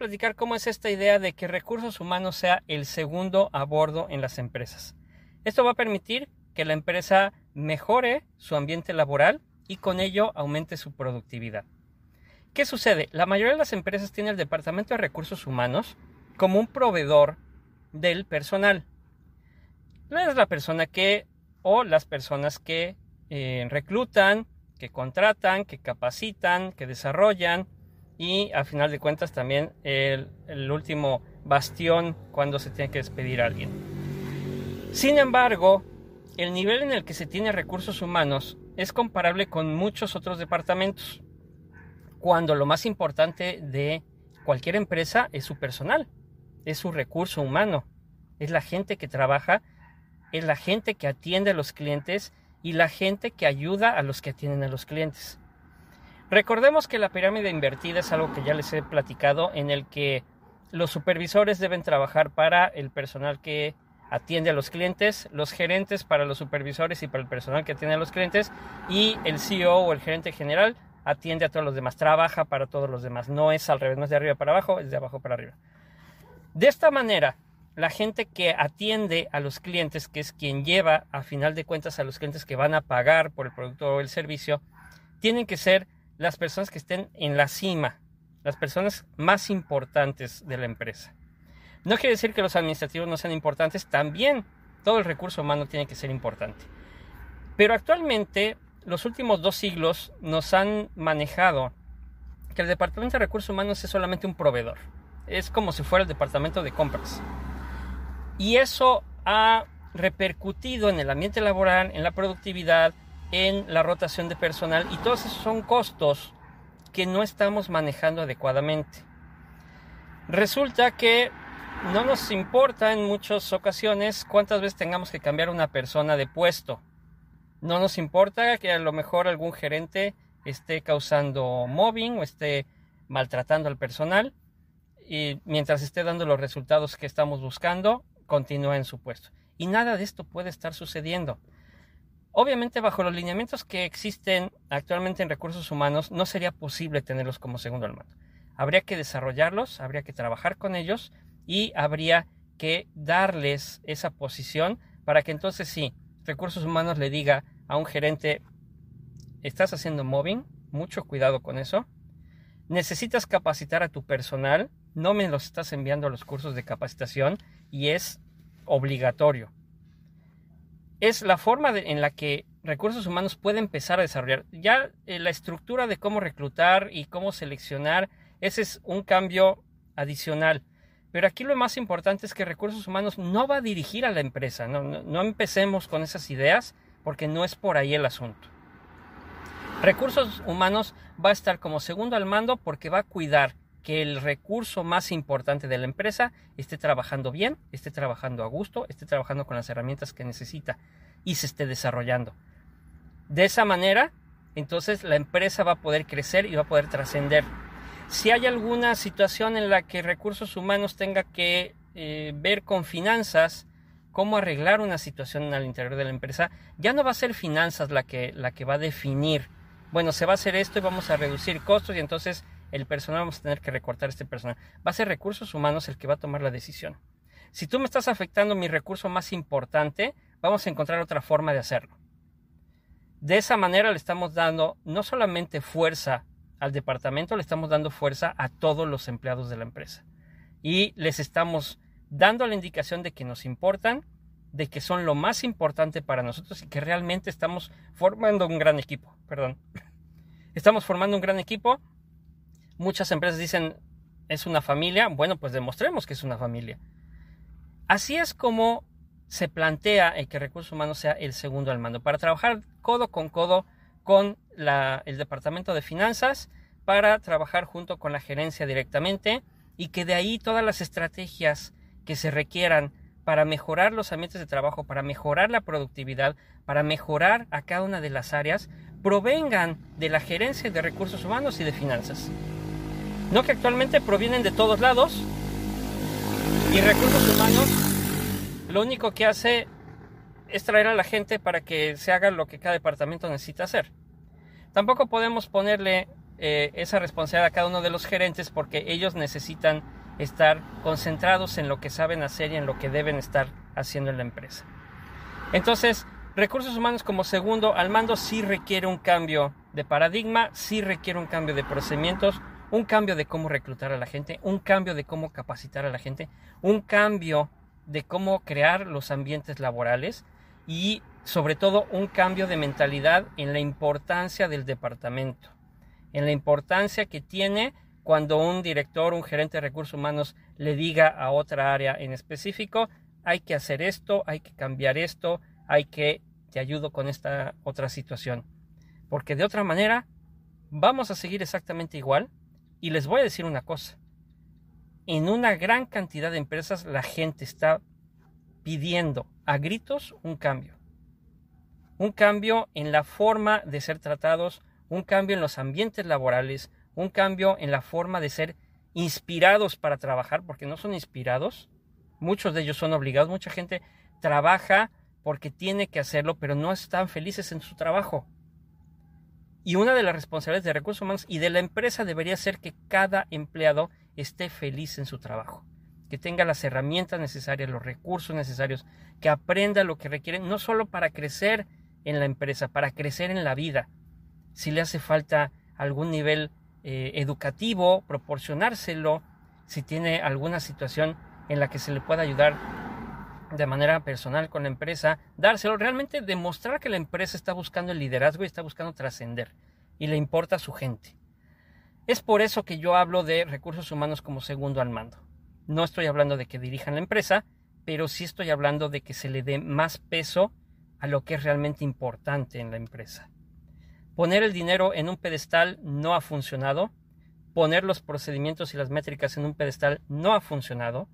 Platicar cómo es esta idea de que recursos humanos sea el segundo a bordo en las empresas. Esto va a permitir que la empresa mejore su ambiente laboral y con ello aumente su productividad. ¿Qué sucede? La mayoría de las empresas tiene el Departamento de Recursos Humanos como un proveedor del personal. Es la persona que o las personas que eh, reclutan, que contratan, que capacitan, que desarrollan y a final de cuentas también el, último bastión cuando se tiene que despedir a alguien. Sin embargo, el nivel en el que se tiene recursos humanos es comparable con muchos otros departamentos, cuando lo más importante de cualquier empresa es su personal, es su recurso humano, es la gente que trabaja, es la gente que atiende a los clientes y la gente que ayuda a los que atienden a los clientes. Recordemos que la pirámide invertida es algo que ya les he platicado en el que los supervisores deben trabajar para el personal que atiende a los clientes, los gerentes para los supervisores y para el personal que atiende a los clientes y el CEO o el gerente general atiende a todos los demás, trabaja para todos los demás. No es al revés, no es de arriba para abajo, es de abajo para arriba. De esta manera, la gente que atiende a los clientes, que es quien lleva a final de cuentas a los clientes que van a pagar por el producto o el servicio, tienen que ser las personas que estén en la cima, las personas más importantes de la empresa. No quiere decir que los administrativos no sean importantes, también todo el recurso humano tiene que ser importante. Pero actualmente, los últimos dos siglos nos han manejado que el Departamento de Recursos Humanos es solamente un proveedor. Es como si fuera el Departamento de Compras. Y eso ha repercutido en el ambiente laboral, en la productividad, en la rotación de personal y todos esos son costos que no estamos manejando adecuadamente. Resulta que no nos importa en muchas ocasiones cuántas veces tengamos que cambiar una persona de puesto. No nos importa que a lo mejor algún gerente esté causando mobbing o esté maltratando al personal y mientras esté dando los resultados que estamos buscando, continúa en su puesto. Y nada de esto puede estar sucediendo. Obviamente bajo los lineamientos que existen actualmente en recursos humanos no sería posible tenerlos como segundo al mando. Habría que desarrollarlos, habría que trabajar con ellos y habría que darles esa posición para que entonces sí, recursos humanos le diga a un gerente, estás haciendo mobbing, mucho cuidado con eso, necesitas capacitar a tu personal, no me los estás enviando a los cursos de capacitación y es obligatorio. Es la forma en la que recursos humanos puede empezar a desarrollar. Ya eh, la estructura de cómo reclutar y cómo seleccionar, ese es un cambio adicional. Pero aquí lo más importante es que recursos humanos no va a dirigir a la empresa. No, empecemos con esas ideas porque no es por ahí el asunto. Recursos humanos va a estar como segundo al mando porque va a cuidar que el recurso más importante de la empresa esté trabajando bien, esté trabajando a gusto, esté trabajando con las herramientas que necesita y se esté desarrollando. De esa manera, entonces la empresa va a poder crecer y va a poder trascender si hay alguna situación en la que recursos humanos tenga que eh, ver con finanzas, cómo arreglar una situación al interior de la empresa, ya no va a ser finanzas la que, la que va a definir, bueno, se va a hacer esto y vamos a reducir costos y entonces el personal vamos a tener que recortar este personal. Va a ser recursos humanos el que va a tomar la decisión. Si tú me estás afectando mi recurso más importante, vamos a encontrar otra forma de hacerlo. De esa manera le estamos dando no solamente fuerza al departamento le estamos dando fuerza a todos los empleados de la empresa. Y les estamos dando la indicación de que nos importan de que son lo más importante para nosotros y que realmente estamos formando un gran equipo. Perdón. Estamos formando un gran equipo. Muchas empresas dicen es una familia. Bueno, pues demostremos que es una familia. Así es como se plantea el que recursos humanos sea el segundo al mando, para trabajar codo con codo con el departamento de finanzas, para trabajar junto con la gerencia directamente y que de ahí todas las estrategias que se requieran para mejorar los ambientes de trabajo, para mejorar la productividad, para mejorar a cada una de las áreas, provengan de la gerencia de recursos humanos y de finanzas. No que actualmente provienen de todos lados y recursos humanos lo único que hace es traer a la gente para que se haga lo que cada departamento necesita hacer. Tampoco podemos ponerle eh, esa responsabilidad a cada uno de los gerentes porque ellos necesitan estar concentrados en lo que saben hacer y en lo que deben estar haciendo en la empresa. Entonces, recursos humanos como segundo al mando sí requiere un cambio de paradigma, sí requiere un cambio de procedimientos, un cambio de cómo reclutar a la gente, un cambio de cómo capacitar a la gente, un cambio de cómo crear los ambientes laborales y sobre todo un cambio de mentalidad en la importancia del departamento, en la importancia que tiene cuando un director, un gerente de recursos humanos le diga a otra área en específico, hay que hacer esto, hay que cambiar esto, hay que te ayudo con esta otra situación. Porque de otra manera vamos a seguir exactamente igual. Y les voy a decir una cosa. En una gran cantidad de empresas la gente está pidiendo a gritos un cambio. Un cambio en la forma de ser tratados, un cambio en los ambientes laborales, un cambio en la forma de ser inspirados para trabajar, porque no son inspirados, muchos de ellos son obligados, mucha gente trabaja porque tiene que hacerlo, pero no están felices en su trabajo. Y una de las responsabilidades de recursos humanos y de la empresa debería ser que cada empleado esté feliz en su trabajo, que tenga las herramientas necesarias, los recursos necesarios, que aprenda lo que requiere, no solo para crecer en la empresa, para crecer en la vida. Si le hace falta algún nivel eh, educativo, proporcionárselo, si tiene alguna situación en la que se le pueda ayudar de manera personal con la empresa, dárselo, realmente demostrar que la empresa está buscando el liderazgo y está buscando trascender y le importa a su gente. Es por eso que yo hablo de recursos humanos como segundo al mando. No estoy hablando de que dirijan la empresa, pero sí estoy hablando de que se le dé más peso a lo que es realmente importante en la empresa. Poner el dinero en un pedestal no ha funcionado. Poner los procedimientos y las métricas en un pedestal no ha funcionado.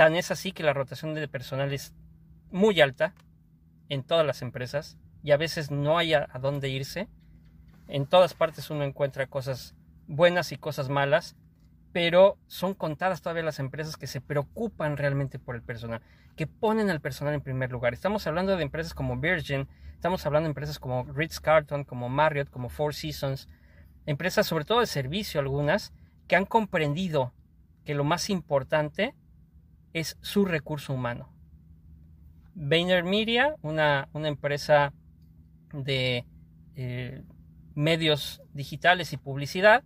Tan es así que la rotación de personal es muy alta en todas las empresas y a veces no hay a, dónde irse. En todas partes uno encuentra cosas buenas y cosas malas, pero son contadas todavía las empresas que se preocupan realmente por el personal, que ponen al personal en primer lugar. Estamos hablando de empresas como Virgin, Estamos hablando de empresas como Ritz Carlton, como Marriott, como Four Seasons, empresas sobre todo de servicio algunas, que han comprendido que lo más importante es su recurso humano. VaynerMedia, una, una empresa de eh, medios digitales y publicidad,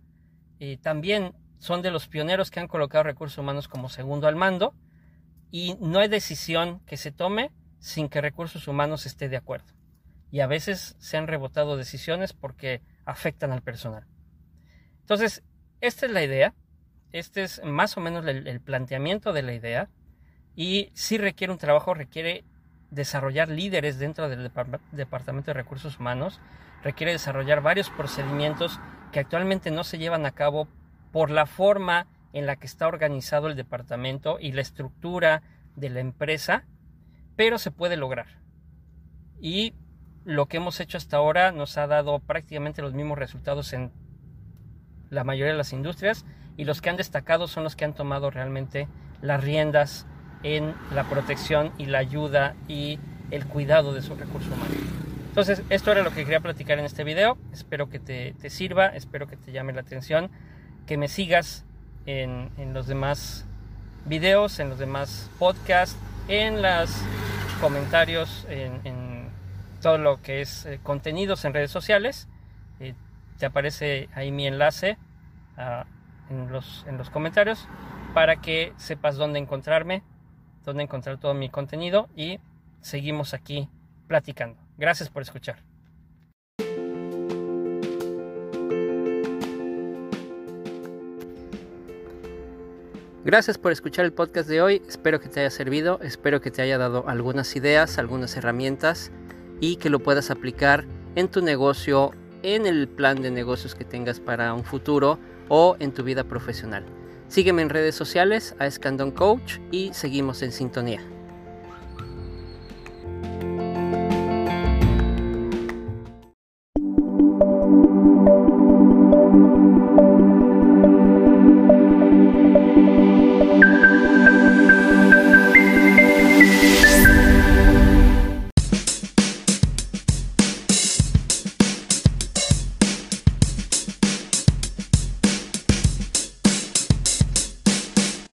eh, también son de los pioneros que han colocado recursos humanos como segundo al mando y no hay decisión que se tome sin que recursos humanos esté de acuerdo y a veces se han rebotado decisiones porque afectan al personal. Entonces, esta es la idea, este es más o menos el, planteamiento de la idea y si requiere un trabajo, requiere desarrollar líderes dentro del Departamento de Recursos Humanos, requiere desarrollar varios procedimientos que actualmente no se llevan a cabo por la forma en la que está organizado el departamento y la estructura de la empresa, pero se puede lograr. Y lo que hemos hecho hasta ahora nos ha dado prácticamente los mismos resultados en la mayoría de las industrias y los que han destacado son los que han tomado realmente las riendas en la protección y la ayuda y el cuidado de su recurso humano. Entonces, esto era lo que quería platicar en este video. Espero que te, sirva, espero que te llame la atención, que me sigas en, los demás videos, en los demás podcasts, en los comentarios, en todo lo que es eh, contenidos en redes sociales. Eh, te aparece ahí mi enlace ah, en, los, en los comentarios para que sepas dónde encontrarme, dónde encontrar todo mi contenido y seguimos aquí platicando. Gracias por escuchar. Gracias por escuchar el podcast de hoy. Espero que te haya servido, espero que te haya dado algunas ideas, algunas herramientas y que lo puedas aplicar en tu negocio, en el plan de negocios que tengas para un futuro o en tu vida profesional. Sígueme en redes sociales a Escandón Coach y seguimos en sintonía.